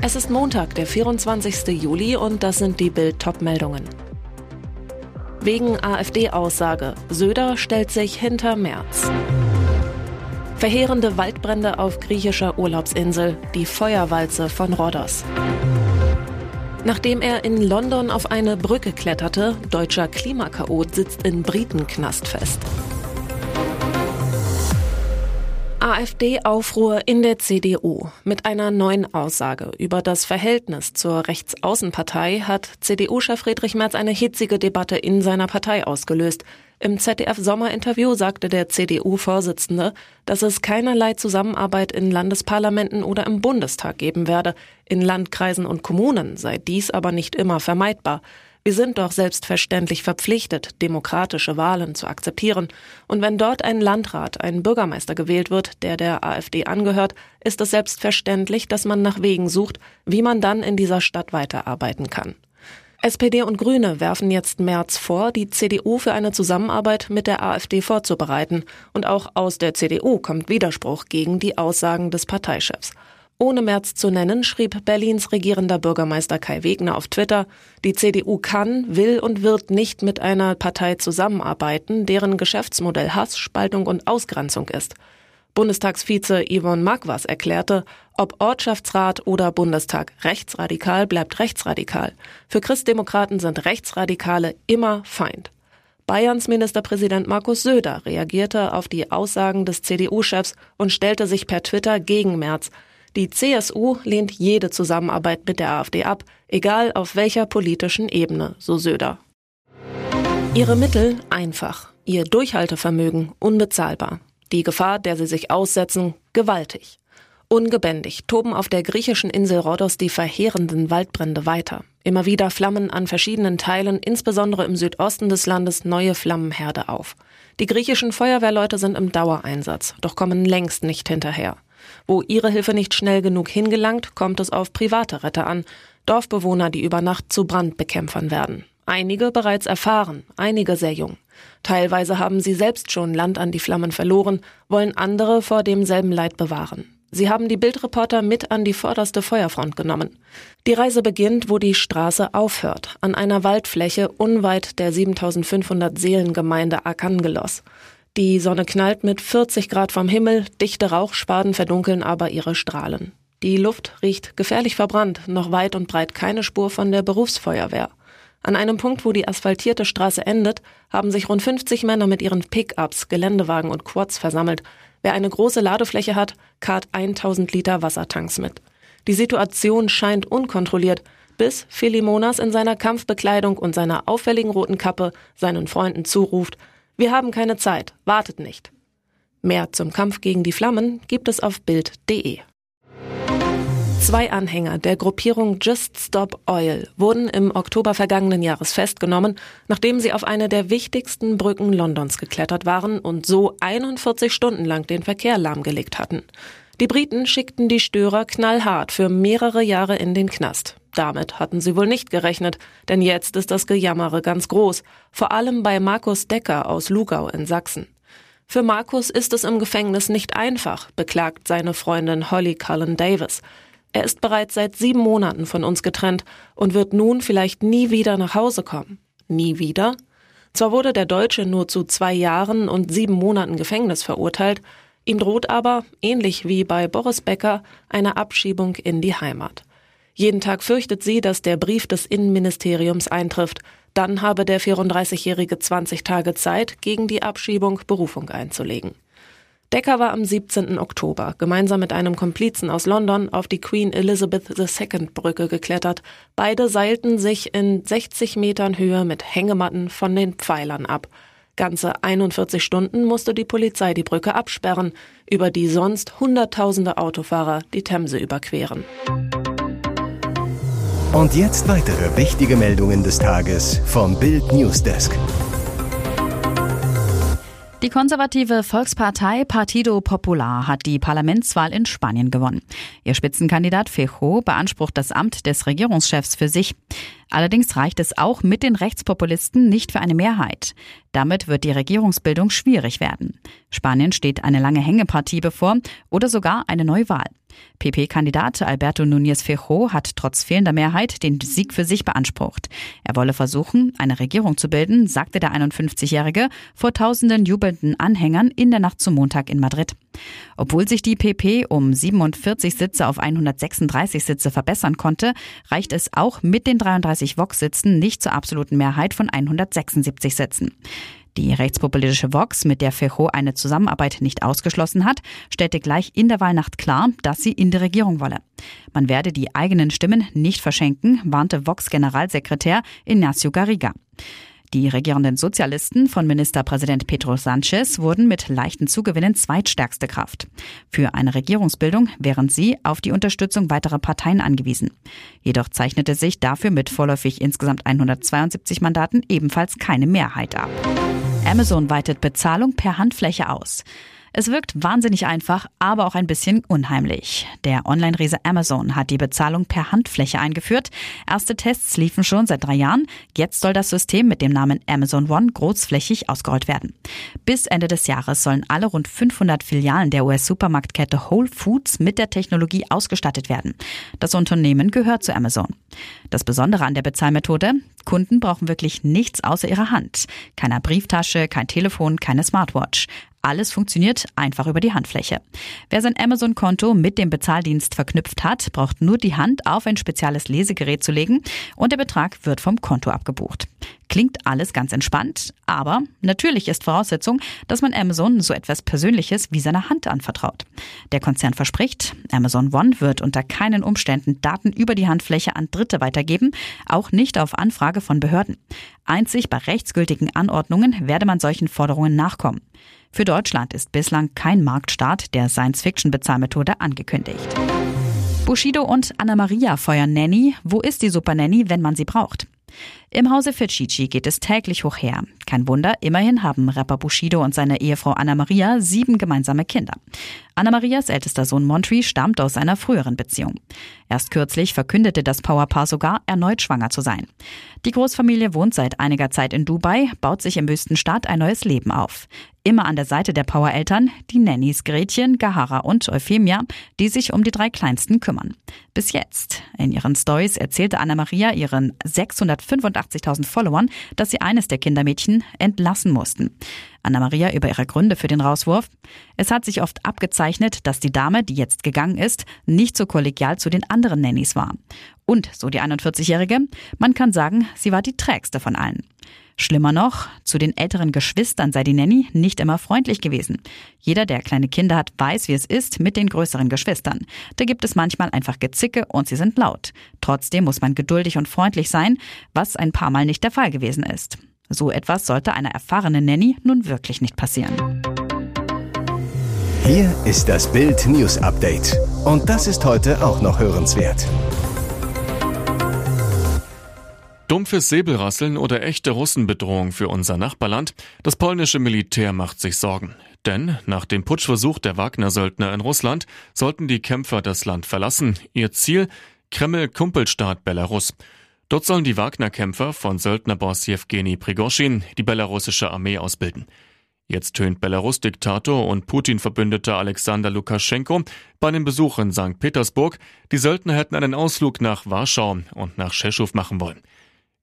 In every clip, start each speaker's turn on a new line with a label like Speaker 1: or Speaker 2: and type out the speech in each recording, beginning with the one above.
Speaker 1: Es ist Montag, der 24. Juli und das sind die Bild-Top-Meldungen. Wegen AfD-Aussage. Söder stellt sich hinter Merz. Verheerende Waldbrände auf griechischer Urlaubsinsel. Die Feuerwalze von Rhodos. Nachdem er in London auf eine Brücke kletterte, deutscher Klimakaot sitzt in Britenknast fest. AfD-Aufruhr in der CDU. Mit einer neuen Aussage über das Verhältnis zur Rechtsaußenpartei hat CDU-Chef Friedrich Merz eine hitzige Debatte in seiner Partei ausgelöst. Im ZDF-Sommerinterview sagte der CDU-Vorsitzende, dass es keinerlei Zusammenarbeit in Landesparlamenten oder im Bundestag geben werde. In Landkreisen und Kommunen sei dies aber nicht immer vermeidbar. Wir sind doch selbstverständlich verpflichtet, demokratische Wahlen zu akzeptieren. Und wenn dort ein Landrat, ein Bürgermeister gewählt wird, der der AfD angehört, ist es selbstverständlich, dass man nach Wegen sucht, wie man dann in dieser Stadt weiterarbeiten kann. SPD und Grüne werfen jetzt März vor, die CDU für eine Zusammenarbeit mit der AfD vorzubereiten. Und auch aus der CDU kommt Widerspruch gegen die Aussagen des Parteichefs. Ohne März zu nennen, schrieb Berlins regierender Bürgermeister Kai Wegner auf Twitter, die CDU kann, will und wird nicht mit einer Partei zusammenarbeiten, deren Geschäftsmodell Hass, Spaltung und Ausgrenzung ist. Bundestagsvize Yvonne Magwas erklärte, ob Ortschaftsrat oder Bundestag rechtsradikal bleibt rechtsradikal. Für Christdemokraten sind Rechtsradikale immer Feind. Bayerns Ministerpräsident Markus Söder reagierte auf die Aussagen des CDU-Chefs und stellte sich per Twitter gegen März. Die CSU lehnt jede Zusammenarbeit mit der AfD ab, egal auf welcher politischen Ebene, so Söder. Ihre Mittel einfach, ihr Durchhaltevermögen unbezahlbar, die Gefahr, der sie sich aussetzen, gewaltig. Ungebändigt toben auf der griechischen Insel Rhodos die verheerenden Waldbrände weiter. Immer wieder flammen an verschiedenen Teilen, insbesondere im Südosten des Landes, neue Flammenherde auf. Die griechischen Feuerwehrleute sind im Dauereinsatz, doch kommen längst nicht hinterher. Wo ihre Hilfe nicht schnell genug hingelangt, kommt es auf private Retter an, Dorfbewohner, die über Nacht zu Brandbekämpfern werden. Einige bereits erfahren, einige sehr jung. Teilweise haben sie selbst schon Land an die Flammen verloren, wollen andere vor demselben Leid bewahren. Sie haben die Bildreporter mit an die vorderste Feuerfront genommen. Die Reise beginnt, wo die Straße aufhört, an einer Waldfläche unweit der 7500 Seelengemeinde Arkangelos. Die Sonne knallt mit 40 Grad vom Himmel, dichte Rauchspaden verdunkeln aber ihre Strahlen. Die Luft riecht gefährlich verbrannt, noch weit und breit keine Spur von der Berufsfeuerwehr. An einem Punkt, wo die asphaltierte Straße endet, haben sich rund 50 Männer mit ihren Pickups, Geländewagen und Quads versammelt. Wer eine große Ladefläche hat, karrt 1000 Liter Wassertanks mit. Die Situation scheint unkontrolliert, bis Philimonas in seiner Kampfbekleidung und seiner auffälligen roten Kappe seinen Freunden zuruft, wir haben keine Zeit, wartet nicht. Mehr zum Kampf gegen die Flammen gibt es auf Bild.de. Zwei Anhänger der Gruppierung Just Stop Oil wurden im Oktober vergangenen Jahres festgenommen, nachdem sie auf eine der wichtigsten Brücken Londons geklettert waren und so 41 Stunden lang den Verkehr lahmgelegt hatten. Die Briten schickten die Störer knallhart für mehrere Jahre in den Knast. Damit hatten sie wohl nicht gerechnet, denn jetzt ist das Gejammere ganz groß, vor allem bei Markus Decker aus Lugau in Sachsen. Für Markus ist es im Gefängnis nicht einfach, beklagt seine Freundin Holly Cullen Davis. Er ist bereits seit sieben Monaten von uns getrennt und wird nun vielleicht nie wieder nach Hause kommen. Nie wieder? Zwar wurde der Deutsche nur zu zwei Jahren und sieben Monaten Gefängnis verurteilt, ihm droht aber, ähnlich wie bei Boris Becker, eine Abschiebung in die Heimat. Jeden Tag fürchtet sie, dass der Brief des Innenministeriums eintrifft. Dann habe der 34-Jährige 20 Tage Zeit, gegen die Abschiebung Berufung einzulegen. Decker war am 17. Oktober gemeinsam mit einem Komplizen aus London auf die Queen Elizabeth II Brücke geklettert. Beide seilten sich in 60 Metern Höhe mit Hängematten von den Pfeilern ab. Ganze 41 Stunden musste die Polizei die Brücke absperren, über die sonst Hunderttausende Autofahrer die Themse überqueren.
Speaker 2: Und jetzt weitere wichtige Meldungen des Tages vom Bild Newsdesk.
Speaker 3: Die konservative Volkspartei Partido Popular hat die Parlamentswahl in Spanien gewonnen. Ihr Spitzenkandidat Fejo beansprucht das Amt des Regierungschefs für sich. Allerdings reicht es auch mit den Rechtspopulisten nicht für eine Mehrheit. Damit wird die Regierungsbildung schwierig werden. Spanien steht eine lange Hängepartie bevor oder sogar eine Neuwahl. PP-Kandidat Alberto Núñez Fejo hat trotz fehlender Mehrheit den Sieg für sich beansprucht. Er wolle versuchen, eine Regierung zu bilden, sagte der 51-Jährige vor tausenden jubelnden Anhängern in der Nacht zum Montag in Madrid. Obwohl sich die PP um 47 Sitze auf 136 Sitze verbessern konnte, reicht es auch mit den 33 Vox-Sitzen nicht zur absoluten Mehrheit von 176 Sitzen. Die rechtspopulistische Vox, mit der Fejo eine Zusammenarbeit nicht ausgeschlossen hat, stellte gleich in der Wahlnacht klar, dass sie in die Regierung wolle. Man werde die eigenen Stimmen nicht verschenken, warnte Vox-Generalsekretär Ignacio Garriga. Die regierenden Sozialisten von Ministerpräsident Pedro Sanchez wurden mit leichten Zugewinnen zweitstärkste Kraft. Für eine Regierungsbildung wären sie auf die Unterstützung weiterer Parteien angewiesen. Jedoch zeichnete sich dafür mit vorläufig insgesamt 172 Mandaten ebenfalls keine Mehrheit ab. Amazon weitet Bezahlung per Handfläche aus. Es wirkt wahnsinnig einfach, aber auch ein bisschen unheimlich. Der Online-Riese Amazon hat die Bezahlung per Handfläche eingeführt. Erste Tests liefen schon seit drei Jahren. Jetzt soll das System mit dem Namen Amazon One großflächig ausgerollt werden. Bis Ende des Jahres sollen alle rund 500 Filialen der US-Supermarktkette Whole Foods mit der Technologie ausgestattet werden. Das Unternehmen gehört zu Amazon. Das Besondere an der Bezahlmethode, Kunden brauchen wirklich nichts außer ihrer Hand. Keine Brieftasche, kein Telefon, keine Smartwatch. Alles funktioniert einfach über die Handfläche. Wer sein Amazon-Konto mit dem Bezahldienst verknüpft hat, braucht nur die Hand auf ein spezielles Lesegerät zu legen und der Betrag wird vom Konto abgebucht. Klingt alles ganz entspannt, aber natürlich ist Voraussetzung, dass man Amazon so etwas Persönliches wie seiner Hand anvertraut. Der Konzern verspricht, Amazon One wird unter keinen Umständen Daten über die Handfläche an Dritte weitergeben, auch nicht auf Anfrage von Behörden. Einzig bei rechtsgültigen Anordnungen werde man solchen Forderungen nachkommen. Für Deutschland ist bislang kein Marktstart der Science-Fiction-Bezahlmethode angekündigt. Bushido und Anna Maria feuern Nanny. Wo ist die Super Nanny, wenn man sie braucht? Im Hause Ficcici geht es täglich hoch her. Kein Wunder, immerhin haben Rapper Bushido und seine Ehefrau Anna Maria sieben gemeinsame Kinder. Anna Marias ältester Sohn Montri stammt aus einer früheren Beziehung. Erst kürzlich verkündete das Powerpaar sogar, erneut schwanger zu sein. Die Großfamilie wohnt seit einiger Zeit in Dubai, baut sich im Wüstenstaat ein neues Leben auf. Immer an der Seite der Powereltern die Nannies Gretchen, Gahara und Euphemia, die sich um die drei Kleinsten kümmern. Bis jetzt. In ihren Stories erzählte Anna Maria ihren 685.000 Followern, dass sie eines der Kindermädchen entlassen mussten. Anna-Maria über ihre Gründe für den Rauswurf. Es hat sich oft abgezeichnet, dass die Dame, die jetzt gegangen ist, nicht so kollegial zu den anderen Nannies war. Und, so die 41-Jährige, man kann sagen, sie war die trägste von allen. Schlimmer noch, zu den älteren Geschwistern sei die Nanny nicht immer freundlich gewesen. Jeder, der kleine Kinder hat, weiß, wie es ist mit den größeren Geschwistern. Da gibt es manchmal einfach Gezicke und sie sind laut. Trotzdem muss man geduldig und freundlich sein, was ein paar Mal nicht der Fall gewesen ist. So etwas sollte einer erfahrenen Nanny nun wirklich nicht passieren.
Speaker 2: Hier ist das Bild News Update. Und das ist heute auch noch hörenswert.
Speaker 4: Dumpfes Säbelrasseln oder echte Russenbedrohung für unser Nachbarland? Das polnische Militär macht sich Sorgen. Denn nach dem Putschversuch der Wagner-Söldner in Russland sollten die Kämpfer das Land verlassen. Ihr Ziel? Kreml-Kumpelstaat Belarus. Dort sollen die Wagner-Kämpfer von Söldnerboss Jewgeni Prigoschin die belarussische Armee ausbilden. Jetzt tönt Belarus-Diktator und Putin-Verbündeter Alexander Lukaschenko bei einem Besuch in St. Petersburg, die Söldner hätten einen Ausflug nach Warschau und nach Tschechow machen wollen.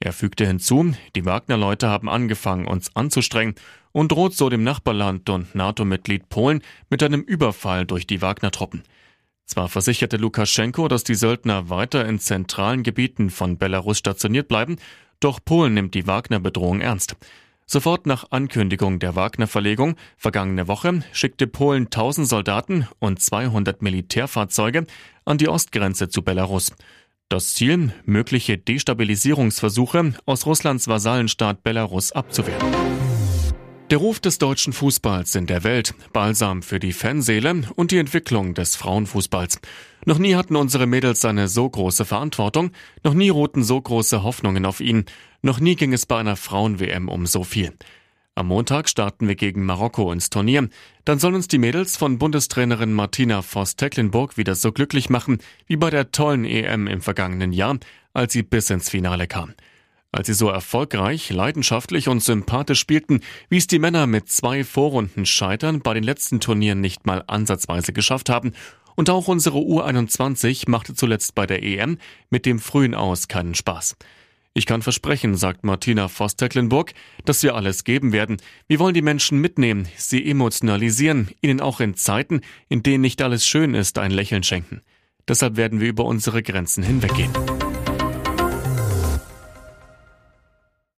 Speaker 4: Er fügte hinzu, die Wagner-Leute haben angefangen, uns anzustrengen und droht so dem Nachbarland und NATO-Mitglied Polen mit einem Überfall durch die Wagner-Truppen. Zwar versicherte Lukaschenko, dass die Söldner weiter in zentralen Gebieten von Belarus stationiert bleiben, Doch Polen nimmt die Wagner-Bedrohung ernst. Sofort nach Ankündigung der Wagner-Verlegung vergangene Woche schickte Polen 1000 Soldaten und 200 Militärfahrzeuge an die Ostgrenze zu Belarus. Das Ziel, mögliche Destabilisierungsversuche aus Russlands Vasallenstaat Belarus abzuwehren. Der Ruf des deutschen Fußballs in der Welt, Balsam für die Fanseele und die Entwicklung des Frauenfußballs. Noch nie hatten unsere Mädels eine so große Verantwortung, noch nie ruhten so große Hoffnungen auf ihn, noch nie ging es bei einer Frauen-WM um so viel. Am Montag starten wir gegen Marokko ins Turnier. Dann sollen uns die Mädels von Bundestrainerin Martina Voss-Tecklenburg wieder so glücklich machen wie bei der tollen EM im vergangenen Jahr, als sie bis ins Finale kam. Als sie so erfolgreich, leidenschaftlich und sympathisch spielten, wie es die Männer mit zwei Vorrunden Scheitern bei den letzten Turnieren nicht mal ansatzweise geschafft haben. Und auch unsere U21 machte zuletzt bei der EM mit dem frühen Aus keinen Spaß. Ich kann versprechen, sagt Martina Voss-Tecklenburg, dass wir alles geben werden. Wir wollen die Menschen mitnehmen, sie emotionalisieren, ihnen auch in Zeiten, in denen nicht alles schön ist, ein Lächeln schenken. Deshalb werden wir über unsere Grenzen hinweggehen.